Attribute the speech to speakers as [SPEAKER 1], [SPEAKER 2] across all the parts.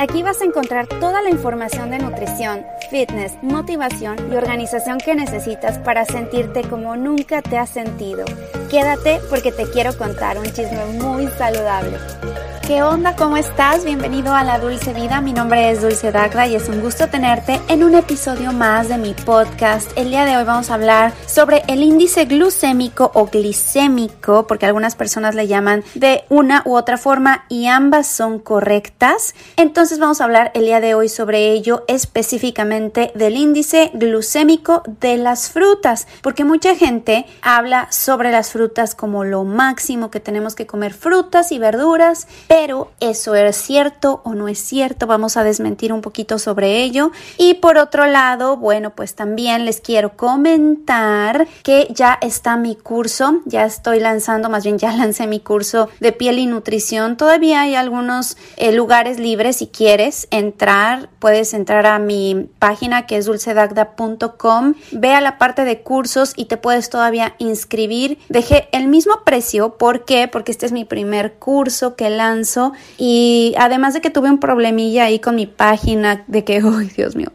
[SPEAKER 1] Aquí vas a encontrar toda la información de nutrición, fitness, motivación y organización que necesitas para sentirte como nunca te has sentido. Quédate porque te quiero contar un chisme muy saludable. ¿Qué onda? ¿Cómo estás? Bienvenido a La Dulce Vida. Mi nombre es Dulce Dagda y es un gusto tenerte en un episodio más de mi podcast. El día de hoy vamos a hablar sobre el índice glucémico o glicémico, porque algunas personas le llaman de una u otra forma y ambas son correctas. Entonces vamos a hablar el día de hoy sobre ello, específicamente del índice glucémico de las frutas, porque mucha gente habla sobre las frutas como lo máximo que tenemos que comer frutas y verduras, pero eso es cierto o no es cierto, vamos a desmentir un poquito sobre ello. Y por otro lado, bueno, pues también les quiero comentar que ya está mi curso, ya estoy lanzando, más bien ya lancé mi curso de piel y nutrición. Todavía hay algunos eh, lugares libres si quieres entrar, puedes entrar a mi página que es dulcedagda.com, ve a la parte de cursos y te puedes todavía inscribir. Dejé el mismo precio, ¿por qué? Porque este es mi primer curso que lanzo y además de que tuve un problemilla ahí con mi página de que, ¡ay, Dios mío!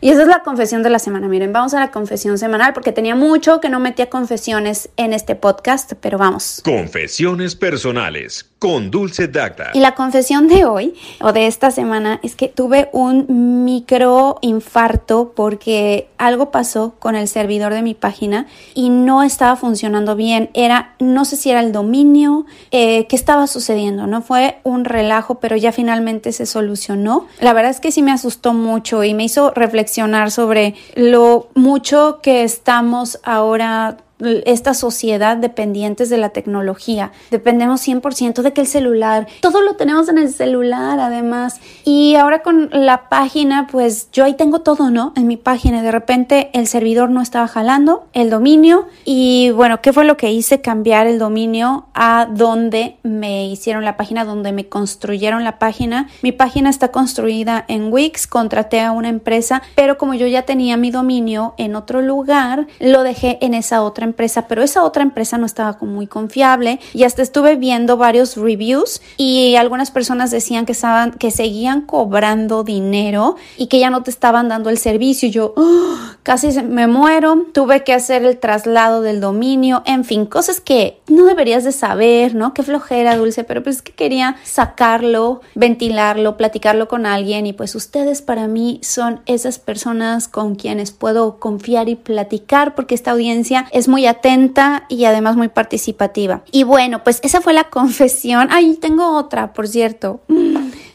[SPEAKER 1] Y esa es la confesión de la semana. Miren, vamos a la confesión semanal porque tenía mucho que no metía confesiones en este podcast, pero vamos.
[SPEAKER 2] Confesiones personales con Dulce Dacta.
[SPEAKER 1] Y la confesión de hoy o de esta semana es que tuve un micro infarto porque algo pasó con el servidor de mi página y no estaba funcionando bien. Era, no sé si era el dominio, eh, qué estaba sucediendo, ¿no? Fue un relajo, pero ya finalmente se solucionó. La verdad es que sí me asustó mucho y me hizo reflexionar sobre lo mucho que estamos ahora esta sociedad dependientes de la tecnología. Dependemos 100% de que el celular, todo lo tenemos en el celular además. Y ahora con la página, pues yo ahí tengo todo, ¿no? En mi página. De repente el servidor no estaba jalando, el dominio. Y bueno, ¿qué fue lo que hice? Cambiar el dominio a donde me hicieron la página, donde me construyeron la página. Mi página está construida en Wix, contraté a una empresa, pero como yo ya tenía mi dominio en otro lugar, lo dejé en esa otra empresa, pero esa otra empresa no estaba muy confiable y hasta estuve viendo varios reviews y algunas personas decían que estaban que seguían cobrando dinero y que ya no te estaban dando el servicio. Yo ¡oh! casi me muero, tuve que hacer el traslado del dominio, en fin, cosas que no deberías de saber, ¿no? Qué flojera, Dulce, pero pues es que quería sacarlo, ventilarlo, platicarlo con alguien y pues ustedes para mí son esas personas con quienes puedo confiar y platicar porque esta audiencia es muy atenta y además muy participativa. Y bueno, pues esa fue la confesión. Ay, tengo otra, por cierto.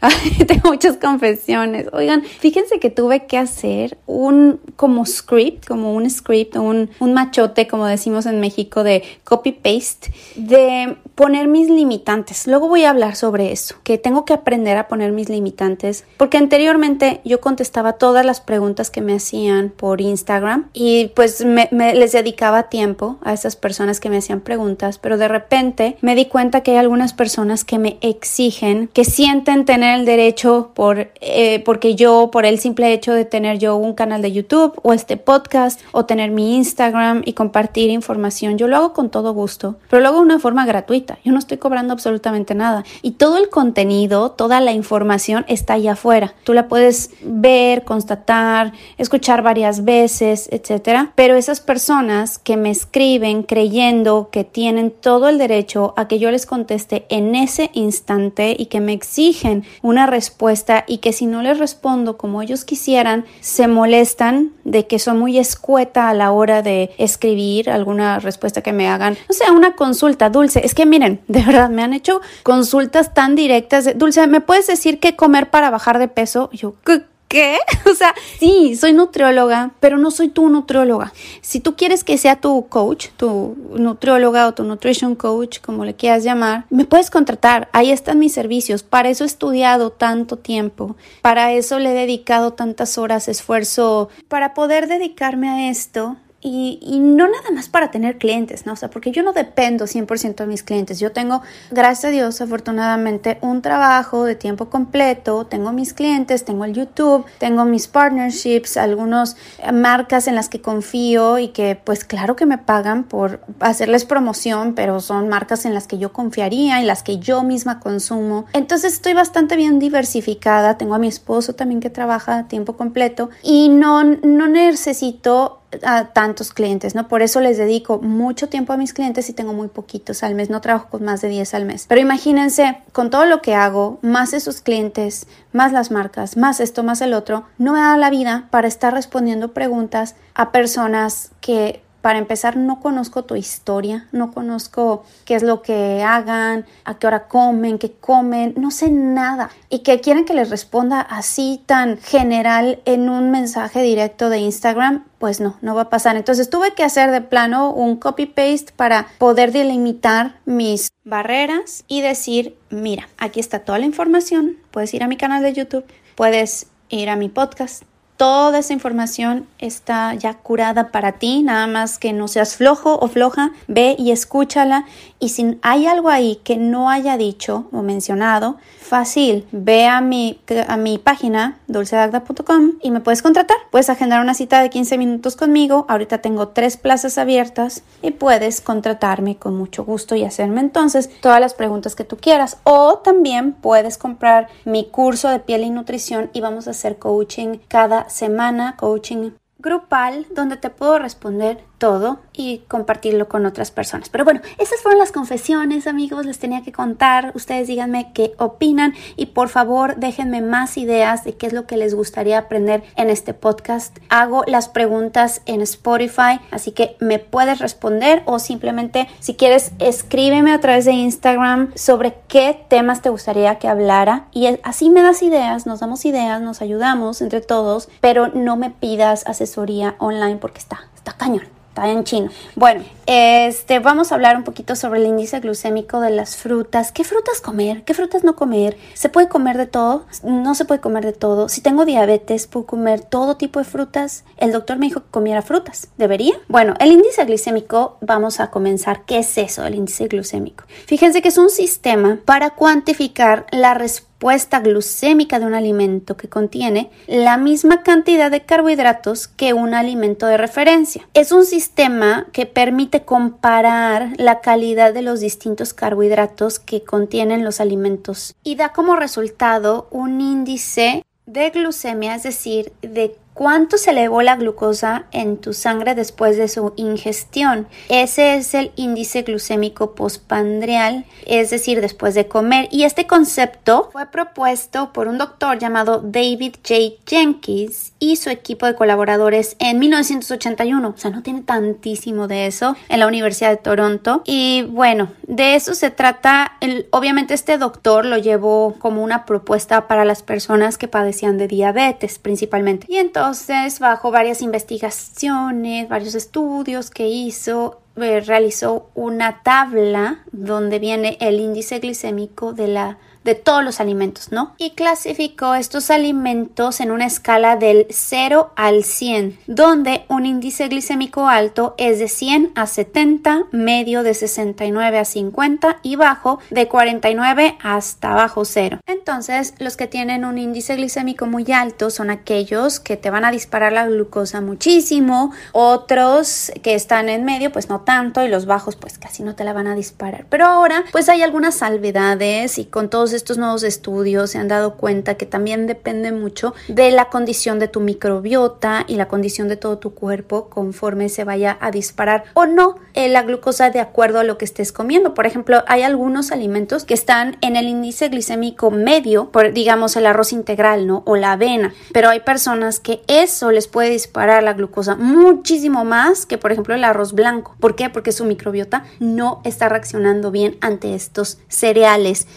[SPEAKER 1] tengo muchas confesiones. Oigan, fíjense que tuve que hacer un como script, como un script, un, un machote, como decimos en México, de copy-paste, de poner mis limitantes. Luego voy a hablar sobre eso, que tengo que aprender a poner mis limitantes, porque anteriormente yo contestaba todas las preguntas que me hacían por Instagram y pues me, les dedicaba tiempo a esas personas que me hacían preguntas, pero de repente me di cuenta que hay algunas personas que me exigen, que sienten tener el derecho por, eh, porque yo, por el simple hecho de tener yo un canal de YouTube o este podcast o tener mi Instagram y compartir información, yo lo hago con todo gusto, pero lo hago de una forma gratuita. Yo no estoy cobrando absolutamente nada. Y todo el contenido, toda la información está allá afuera. Tú la puedes ver, constatar, escuchar varias veces, etcétera. Pero esas personas que me escriben creyendo que tienen todo el derecho a que yo les conteste en ese instante y que me exigen una respuesta y que si no les respondo como ellos quisieran, se molestan de que soy muy escueta a la hora de escribir alguna respuesta que me hagan. O sea, una consulta dulce. Es que miren, de verdad, me han hecho consultas tan directas. De, dulce, ¿me puedes decir qué comer para bajar de peso? yo, ¿qué? ¿Qué? O sea, sí, soy nutrióloga, pero no soy tu nutrióloga. Si tú quieres que sea tu coach, tu nutrióloga o tu nutrition coach, como le quieras llamar, me puedes contratar. Ahí están mis servicios. Para eso he estudiado tanto tiempo. Para eso le he dedicado tantas horas, esfuerzo, para poder dedicarme a esto y, no nada más para tener clientes, ¿no? O sea, porque yo no dependo 100% de mis clientes. Yo tengo, gracias a Dios, afortunadamente, un trabajo de tiempo completo. Tengo mis clientes, tengo el YouTube, tengo mis partnerships, algunas marcas en las que confío y que pues claro que me pagan por hacerles promoción, pero son marcas en las que yo confiaría, en las que yo misma consumo. Entonces estoy bastante bien diversificada. Tengo a mi esposo también que trabaja a tiempo completo y no, no necesito a tantos clientes, ¿no? Por eso les dedico mucho tiempo a mis clientes y tengo muy poquitos al mes, no trabajo con más de 10 al mes. Pero imagínense, con todo lo que hago, más esos clientes, más las marcas, más esto, más el otro, no me da la vida para estar respondiendo preguntas a personas que para empezar, no conozco tu historia, no conozco qué es lo que hagan, a qué hora comen, qué comen, no sé nada. Y que quieren que les responda así tan general en un mensaje directo de Instagram, pues no, no va a pasar. Entonces tuve que hacer de plano un copy-paste para poder delimitar mis barreras y decir, mira, aquí está toda la información, puedes ir a mi canal de YouTube, puedes ir a mi podcast, Toda esa información está ya curada para ti, nada más que no seas flojo o floja, ve y escúchala y si hay algo ahí que no haya dicho o mencionado, fácil, ve a mi, a mi página dulcedagda.com y me puedes contratar. Puedes agendar una cita de 15 minutos conmigo. Ahorita tengo tres plazas abiertas y puedes contratarme con mucho gusto y hacerme entonces todas las preguntas que tú quieras. O también puedes comprar mi curso de piel y nutrición y vamos a hacer coaching cada semana, coaching grupal donde te puedo responder todo y compartirlo con otras personas. Pero bueno, esas fueron las confesiones, amigos, les tenía que contar. Ustedes díganme qué opinan y por favor déjenme más ideas de qué es lo que les gustaría aprender en este podcast. Hago las preguntas en Spotify, así que me puedes responder o simplemente si quieres escríbeme a través de Instagram sobre qué temas te gustaría que hablara y así me das ideas, nos damos ideas, nos ayudamos entre todos, pero no me pidas asesoría online porque está, está cañón está en chino. Bueno, este, vamos a hablar un poquito sobre el índice glucémico de las frutas. ¿Qué frutas comer? ¿Qué frutas no comer? ¿Se puede comer de todo? No se puede comer de todo. Si tengo diabetes, ¿puedo comer todo tipo de frutas? El doctor me dijo que comiera frutas. ¿Debería? Bueno, el índice glucémico, vamos a comenzar. ¿Qué es eso, el índice glucémico? Fíjense que es un sistema para cuantificar la respuesta glucémica de un alimento que contiene la misma cantidad de carbohidratos que un alimento de referencia. Es un sistema que permite comparar la calidad de los distintos carbohidratos que contienen los alimentos y da como resultado un índice de glucemia, es decir, de cuánto se elevó la glucosa en tu sangre después de su ingestión. Ese es el índice glucémico postpandreal, es decir, después de comer. Y este concepto fue propuesto por un doctor llamado David J. Jenkins y su equipo de colaboradores en 1981. O sea, no tiene tantísimo de eso en la Universidad de Toronto. Y bueno, de eso se trata. El, obviamente este doctor lo llevó como una propuesta para las personas que padecían de diabetes principalmente. Y entonces bajo varias investigaciones, varios estudios que hizo, eh, realizó una tabla donde viene el índice glicémico de la de todos los alimentos, ¿no? Y clasificó estos alimentos en una escala del 0 al 100, donde un índice glicémico alto es de 100 a 70, medio de 69 a 50 y bajo de 49 hasta bajo 0. Entonces, los que tienen un índice glicémico muy alto son aquellos que te van a disparar la glucosa muchísimo, otros que están en medio pues no tanto y los bajos pues casi no te la van a disparar. Pero ahora pues hay algunas salvedades y con todos estos nuevos estudios se han dado cuenta que también depende mucho de la condición de tu microbiota y la condición de todo tu cuerpo conforme se vaya a disparar o no eh, la glucosa de acuerdo a lo que estés comiendo. Por ejemplo, hay algunos alimentos que están en el índice glicémico medio, por digamos el arroz integral, ¿no? O la avena, pero hay personas que eso les puede disparar la glucosa muchísimo más que por ejemplo el arroz blanco. ¿Por qué? Porque su microbiota no está reaccionando bien ante estos cereales.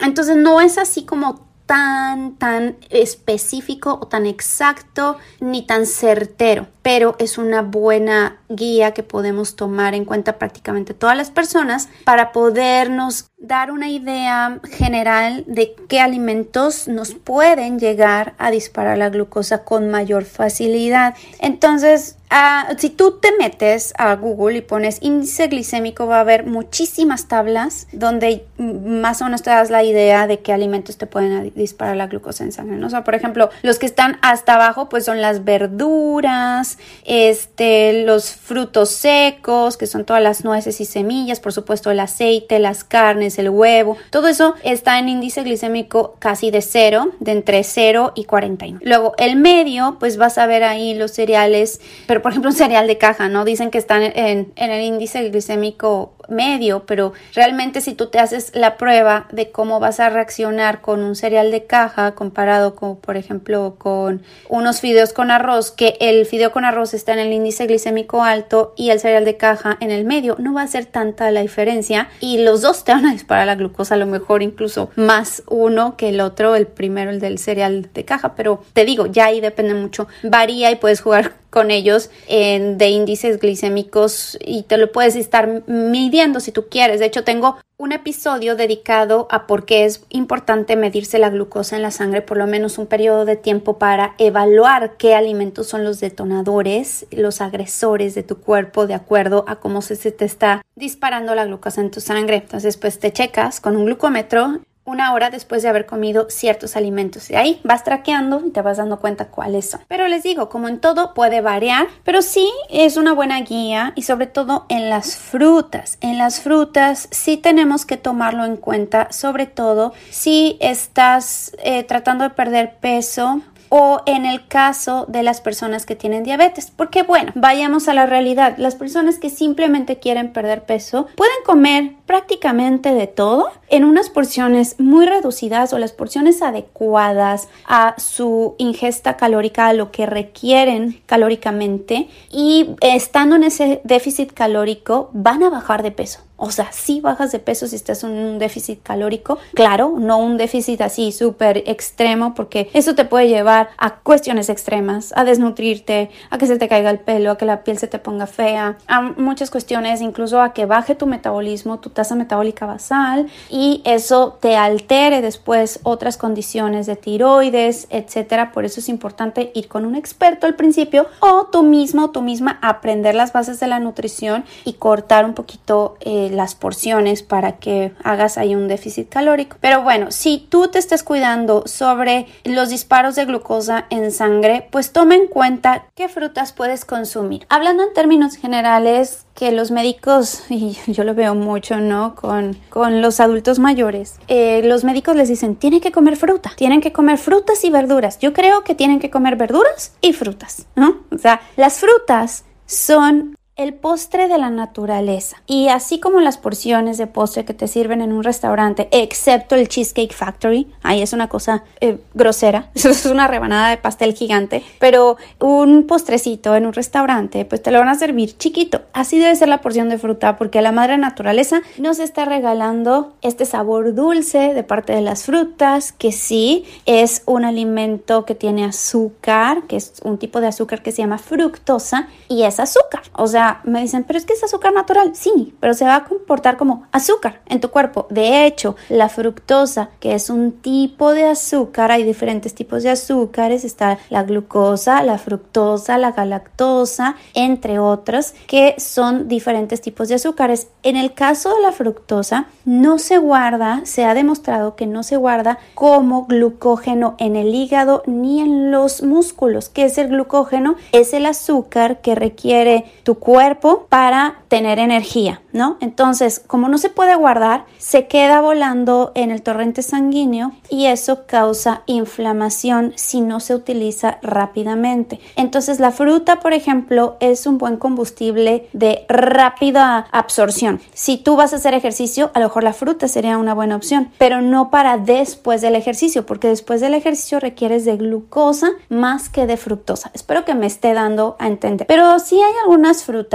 [SPEAKER 1] Entonces no es así como tan, tan específico o tan exacto ni tan certero. Pero es una buena guía que podemos tomar en cuenta prácticamente todas las personas para podernos dar una idea general de qué alimentos nos pueden llegar a disparar la glucosa con mayor facilidad. Entonces, Ah, si tú te metes a Google y pones índice glicémico, va a haber muchísimas tablas donde más o menos te das la idea de qué alimentos te pueden disparar la glucosa en sangre. ¿no? O sea, por ejemplo, los que están hasta abajo, pues son las verduras, este, los frutos secos, que son todas las nueces y semillas, por supuesto, el aceite, las carnes, el huevo. Todo eso está en índice glicémico casi de cero, de entre 0 y 41. Luego, el medio, pues vas a ver ahí los cereales, por ejemplo, un cereal de caja, ¿no? Dicen que están en, en el índice glicémico medio, pero realmente si tú te haces la prueba de cómo vas a reaccionar con un cereal de caja comparado con, por ejemplo, con unos fideos con arroz, que el fideo con arroz está en el índice glicémico alto y el cereal de caja en el medio, no va a ser tanta la diferencia. Y los dos te van a disparar la glucosa, a lo mejor incluso más uno que el otro, el primero, el del cereal de caja, pero te digo, ya ahí depende mucho, varía y puedes jugar con ellos en, de índices glicémicos y te lo puedes estar midiendo si tú quieres. De hecho, tengo un episodio dedicado a por qué es importante medirse la glucosa en la sangre por lo menos un periodo de tiempo para evaluar qué alimentos son los detonadores, los agresores de tu cuerpo de acuerdo a cómo se, te está disparando la glucosa en tu sangre. Entonces, pues te checas con un glucómetro una hora después de haber comido ciertos alimentos. De ahí vas traqueando y te vas dando cuenta cuáles son. Pero les digo, como en todo puede variar, pero sí es una buena guía y sobre todo en las frutas. En las frutas sí tenemos que tomarlo en cuenta, sobre todo si estás eh, tratando de perder peso o en el caso de las personas que tienen diabetes. Porque bueno, vayamos a la realidad. Las personas que simplemente quieren perder peso pueden comer prácticamente de todo en unas porciones muy reducidas o las porciones adecuadas a su ingesta calórica, a lo que requieren calóricamente y estando en ese déficit calórico van a bajar de peso. O sea, si bajas de peso si estás en un déficit calórico, claro, no un déficit así súper extremo, porque eso te puede llevar a cuestiones extremas, a desnutrirte, a que se te caiga el pelo, a que la piel se te ponga fea, a muchas cuestiones, incluso a que baje tu metabolismo, tu tasa metabólica basal y eso te altere después otras condiciones de tiroides, etcétera. Por eso es importante ir con un experto al principio o tú mismo, tú misma aprender las bases de la nutrición y cortar un poquito. Eh, las porciones para que hagas ahí un déficit calórico. Pero bueno, si tú te estás cuidando sobre los disparos de glucosa en sangre, pues toma en cuenta qué frutas puedes consumir. Hablando en términos generales, que los médicos, y yo lo veo mucho, ¿no? Con, con los adultos mayores, eh, los médicos les dicen, tienen que comer fruta, tienen que comer frutas y verduras. Yo creo que tienen que comer verduras y frutas, ¿no? O sea, las frutas son el postre de la naturaleza. Y así como las porciones de postre que te sirven en un restaurante, excepto el Cheesecake Factory, ahí es una cosa eh, grosera, es una rebanada de pastel gigante, pero un postrecito en un restaurante, pues te lo van a servir chiquito. Así debe ser la porción de fruta, porque la madre naturaleza nos está regalando este sabor dulce de parte de las frutas, que sí es un alimento que tiene azúcar, que es un tipo de azúcar que se llama fructosa, y es azúcar. O sea, me dicen, pero es que es azúcar natural. Sí, pero se va a comportar como azúcar en tu cuerpo. De hecho, la fructosa, que es un tipo de azúcar, hay diferentes tipos de azúcares. Está la glucosa, la fructosa, la galactosa, entre otros, que son diferentes tipos de azúcares. En el caso de la fructosa, no se guarda, se ha demostrado que no se guarda como glucógeno en el hígado ni en los músculos. ¿Qué es el glucógeno? Es el azúcar que requiere tu cuerpo cuerpo para tener energía, ¿no? Entonces, como no se puede guardar, se queda volando en el torrente sanguíneo y eso causa inflamación si no se utiliza rápidamente. Entonces, la fruta, por ejemplo, es un buen combustible de rápida absorción. Si tú vas a hacer ejercicio, a lo mejor la fruta sería una buena opción, pero no para después del ejercicio, porque después del ejercicio requieres de glucosa más que de fructosa. Espero que me esté dando a entender. Pero sí hay algunas frutas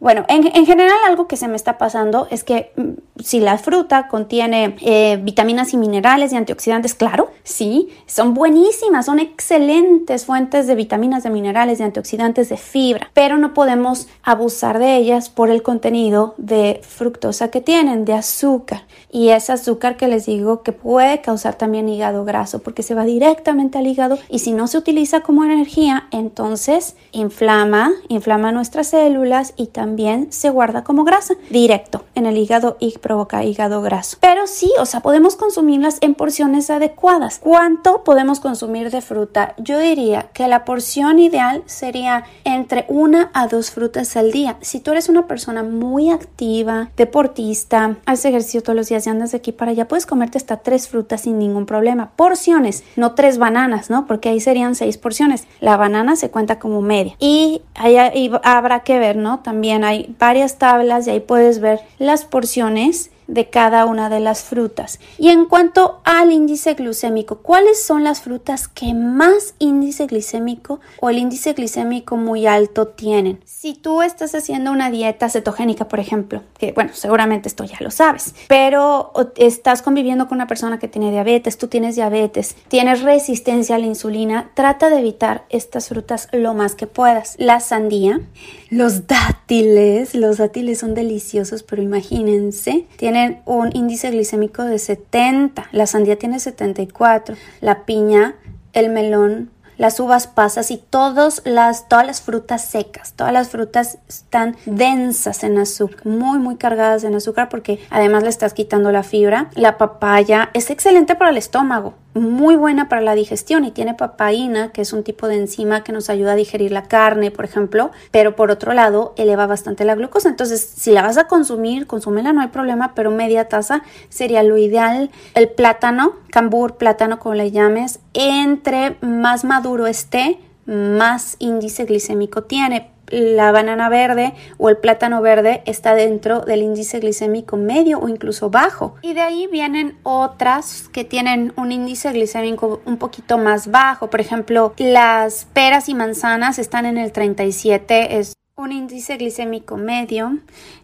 [SPEAKER 1] bueno, en, general algo que se me está pasando es que mm, si la fruta contiene eh, vitaminas y minerales y antioxidantes, claro, sí, son buenísimas, son excelentes fuentes de vitaminas, de minerales, de antioxidantes, de fibra, pero no podemos abusar de ellas por el contenido de fructosa que tienen, de azúcar. Y es azúcar que les digo que puede causar también hígado graso porque se va directamente al hígado y si no se utiliza como energía, entonces inflama, inflama nuestras células y también se guarda como grasa directo en el hígado y provoca hígado graso. Pero sí, o sea, podemos consumirlas en porciones adecuadas. ¿Cuánto podemos consumir de fruta? Yo diría que la porción ideal sería entre una a dos frutas al día. Si tú eres una persona muy activa, deportista, haces ejercicio todos los días y andas de aquí para allá, puedes comerte hasta tres frutas sin ningún problema. Porciones, no tres bananas, ¿no? Porque ahí serían seis porciones. La banana se cuenta como media. Y ahí habrá que ver, ¿no? También hay varias tablas y ahí puedes ver las porciones de cada una de las frutas. Y en cuanto al índice glucémico, ¿cuáles son las frutas que más índice glicémico o el índice glicémico muy alto tienen? Si tú estás haciendo una dieta cetogénica, por ejemplo, que bueno, seguramente esto ya lo sabes, pero estás conviviendo con una persona que tiene diabetes, tú tienes diabetes, tienes resistencia a la insulina, trata de evitar estas frutas lo más que puedas. La sandía, los dátiles, los dátiles son deliciosos, pero imagínense, tienen un índice glicémico de 70, la sandía tiene 74, la piña, el melón, las uvas pasas y todas las, todas las frutas secas. Todas las frutas están densas en azúcar, muy, muy cargadas en azúcar porque además le estás quitando la fibra. La papaya es excelente para el estómago muy buena para la digestión y tiene papaína, que es un tipo de enzima que nos ayuda a digerir la carne, por ejemplo, pero por otro lado eleva bastante la glucosa. Entonces, si la vas a consumir, consúmela, no hay problema, pero media taza sería lo ideal. El plátano, cambur, plátano como le llames, entre más maduro esté, más índice glicémico tiene la banana verde o el plátano verde está dentro del índice glicémico medio o incluso bajo. Y de ahí vienen otras que tienen un índice glicémico un poquito más bajo. Por ejemplo, las peras y manzanas están en el 37, es un índice glicémico medio.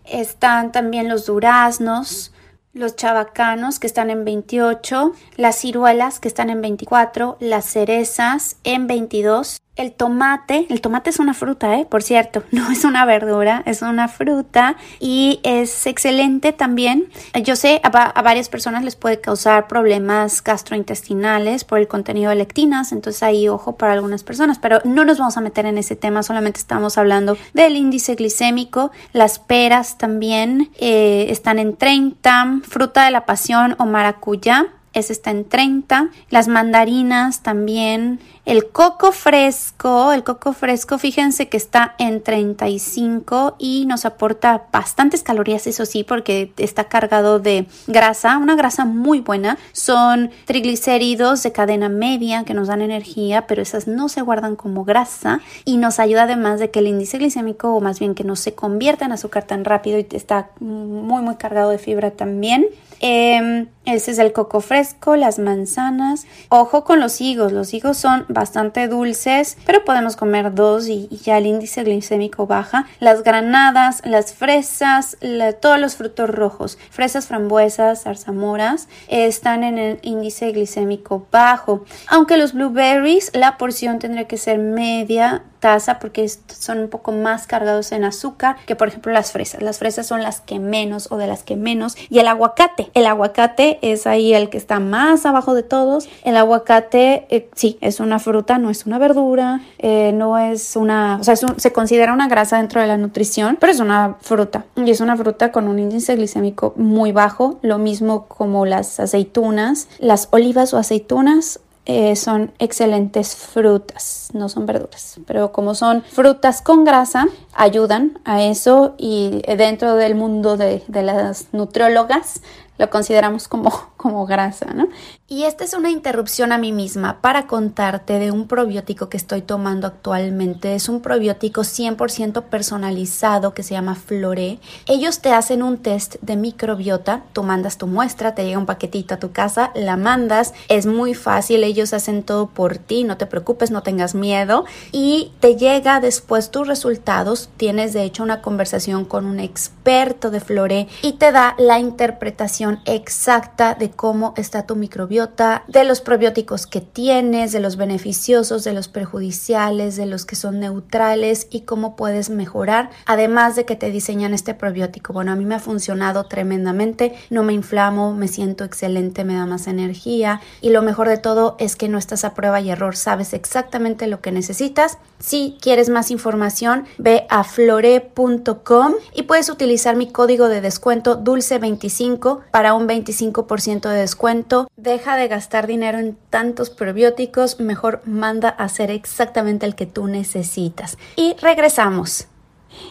[SPEAKER 1] Están también los duraznos, los chabacanos que están en 28, las ciruelas que están en 24, las cerezas en 22 el tomate, el tomate es una fruta, ¿eh? por cierto, no es una verdura, es una fruta y es excelente también. Yo sé, a, varias personas les puede causar problemas gastrointestinales por el contenido de lectinas, entonces ahí ojo para algunas personas, pero no nos vamos a meter en ese tema, solamente estamos hablando del índice glicémico. Las peras también eh, están en 30, fruta de la pasión o maracuyá ese está en 30. Las mandarinas también. El coco fresco, el coco fresco, fíjense que está en 35 y nos aporta bastantes calorías, eso sí, porque está cargado de grasa, una grasa muy buena. Son triglicéridos de cadena media que nos dan energía, pero esas no se guardan como grasa y nos ayuda además de que el índice glicémico, o más bien que no se convierta en azúcar tan rápido y está muy, muy cargado de fibra también. Eh, ese es el coco fresco, las manzanas. Ojo con los higos. Los higos son bastante dulces, pero podemos comer dos y, ya el índice glicémico baja. Las granadas, las fresas, todos los frutos rojos, fresas, frambuesas, zarzamoras, están en el índice glicémico bajo. Aunque los blueberries, la porción tendría que ser media taza porque son un poco más cargados en azúcar que por ejemplo las fresas. Las fresas son las que menos o de las que menos. Y el aguacate. El aguacate es ahí el que está más abajo de todos. El aguacate eh, sí, es una fruta, no es una verdura, eh, no es una, o sea, se considera una grasa dentro de la nutrición, pero es una fruta. Y es una fruta con un índice glicémico muy bajo, lo mismo como las aceitunas, las olivas o aceitunas eh, son excelentes frutas, no son verduras, pero como son frutas con grasa, ayudan a eso y dentro del mundo de, las nutriólogas lo consideramos como, como grasa, ¿no? Y esta es una interrupción a mí misma para contarte de un probiótico que estoy tomando actualmente. Es un probiótico 100% personalizado que se llama Flore. Ellos te hacen un test de microbiota, tú mandas tu muestra, te llega un paquetito a tu casa, la mandas, es muy fácil, ellos hacen todo por ti, no te preocupes, no tengas miedo y te llega después tus resultados. Tienes de hecho una conversación con un experto de Flore y te da la interpretación exacta de cómo está tu microbiota, de los probióticos que tienes, de los beneficiosos, de los perjudiciales, de los que son neutrales y cómo puedes mejorar, además de que te diseñan este probiótico. Bueno, a mí me ha funcionado tremendamente, no me inflamo, me siento excelente, me da más energía y lo mejor de todo es que no estás a prueba y error, sabes exactamente lo que necesitas. Si quieres más información, ve a flore.com y puedes utilizar mi código de descuento dulce25 para un 25% de descuento. Deja de gastar dinero en tantos probióticos, mejor manda a hacer exactamente el que tú necesitas. Y regresamos.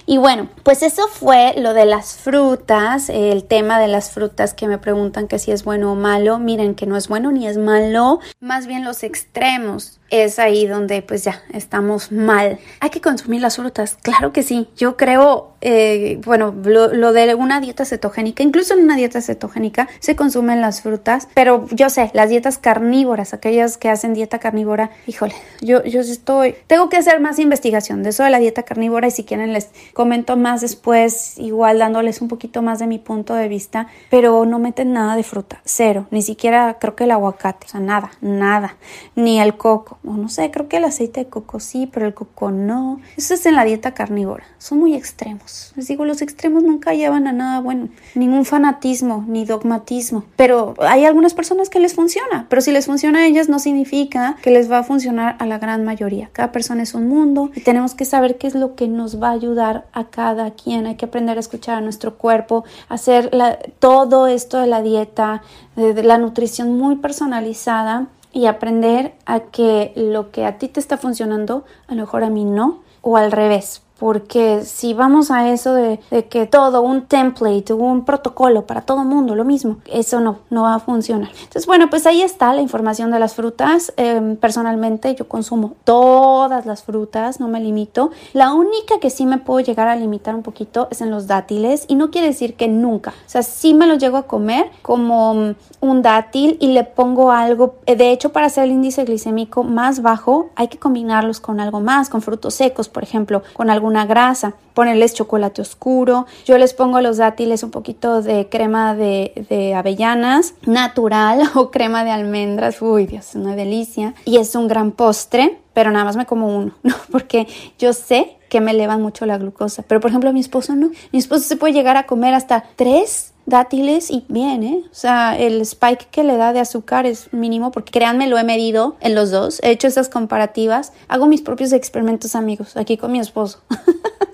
[SPEAKER 1] Y bueno, pues eso fue lo de las frutas, el tema de las frutas que me preguntan que si es bueno o malo. Miren que no es bueno ni es malo, más bien los extremos es ahí donde pues ya estamos mal. Hay que consumir las frutas, claro que sí. Yo creo, eh, bueno, lo, de una dieta cetogénica, incluso en una dieta cetogénica se consumen las frutas, pero yo sé, las dietas carnívoras, aquellas que hacen dieta carnívora, híjole, yo, yo estoy, tengo que hacer más investigación de eso de la dieta carnívora y si quieren les comento más después, igual dándoles un poquito más de mi punto de vista, pero no meten nada de fruta, cero, ni siquiera creo que el aguacate, o sea, nada, nada, ni el coco o no sé, creo que el aceite de coco sí, pero el coco no. Eso es en la dieta carnívora. Son muy extremos. Les digo, los extremos nunca llevan a nada bueno. Ningún fanatismo, ni dogmatismo. Pero hay algunas personas que les funciona. Pero si les funciona a ellas no significa que les va a funcionar a la gran mayoría. Cada persona es un mundo y tenemos que saber qué es lo que nos va a ayudar a cada quien. Hay que aprender a escuchar a nuestro cuerpo, hacer todo esto de la dieta, de la nutrición muy personalizada y aprender a que lo que a ti te está funcionando, a lo mejor a mí no, o al revés porque si vamos a eso de, que todo, un template, un protocolo para todo mundo, lo mismo, eso no, no va a funcionar. Entonces, bueno, pues ahí está la información de las frutas. Em, personalmente yo consumo todas las frutas, no me limito. La única que sí me puedo llegar a limitar un poquito es en los dátiles y no quiere decir que nunca. O sea, sí me los llego a comer como mm, un dátil y le pongo algo. De hecho, para hacer el índice glicémico más bajo hay que combinarlos con algo más, con frutos secos, por ejemplo, con alguna grasa, ponerles chocolate oscuro, yo les pongo a los dátiles un poquito de crema de, avellanas natural o crema de almendras, uy Dios, es una delicia. Y es un gran postre, pero nada más me como uno, ¿no? Porque yo sé que me elevan mucho la glucosa, pero por ejemplo mi esposo no, mi esposo se puede llegar a comer hasta tres dátiles y bien, ¿eh? O sea, el spike que le da de azúcar es mínimo porque créanme, lo he medido en los dos, he hecho esas comparativas, hago mis propios experimentos amigos, aquí con mi esposo.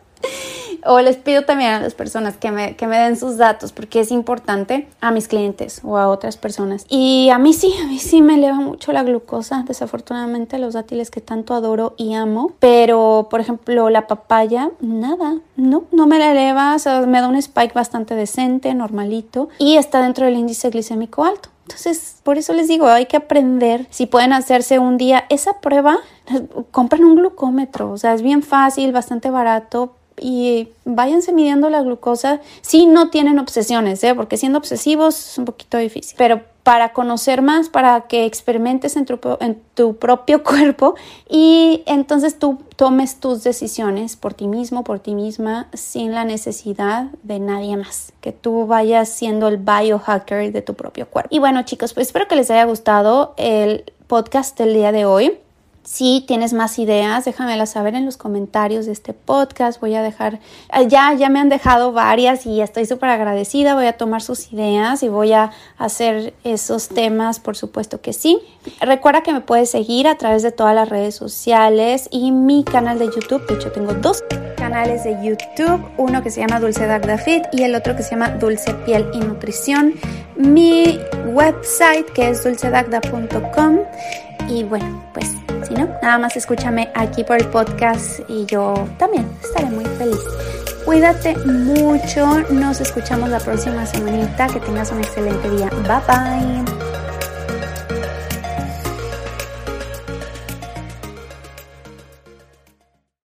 [SPEAKER 1] o les pido también a las personas que me, que me den sus datos porque es importante a mis clientes o a otras personas. Y a mí sí, a mí sí me eleva mucho la glucosa, desafortunadamente los dátiles que tanto adoro y amo, pero por ejemplo la papaya, nada, no, no me la eleva, o sea, me da un spike bastante decente, normalito y está dentro del índice glicémico alto. Entonces, por eso les digo, hay que aprender. Si pueden hacerse un día esa prueba, compren un glucómetro. O sea, es bien fácil, bastante barato, y váyanse midiendo la glucosa si no tienen obsesiones, ¿eh? porque siendo obsesivos es un poquito difícil. Pero para conocer más, para que experimentes en tu, en tu propio cuerpo y entonces tú tomes tus decisiones por ti mismo, por ti misma, sin la necesidad de nadie más. Que tú vayas siendo el biohacker de tu propio cuerpo. Y bueno chicos, pues espero que les haya gustado el podcast del día de hoy. Si tienes más ideas, déjamelas saber en los comentarios de este podcast. Voy a dejar, eh, ya, ya me han dejado varias y estoy súper agradecida. Voy a tomar sus ideas y voy a hacer esos temas, por supuesto que sí. Recuerda que me puedes seguir a través de todas las redes sociales y mi canal de YouTube. De hecho, tengo dos canales de YouTube, uno que se llama Dulce Dagda Fit y el otro que se llama Dulce Piel y Nutrición. Mi website que es dulcedagda.com y bueno, pues si no, nada más escúchame aquí por el podcast y yo también estaré muy feliz. Cuídate mucho, nos escuchamos la próxima semanita, que tengas un excelente día. Bye bye.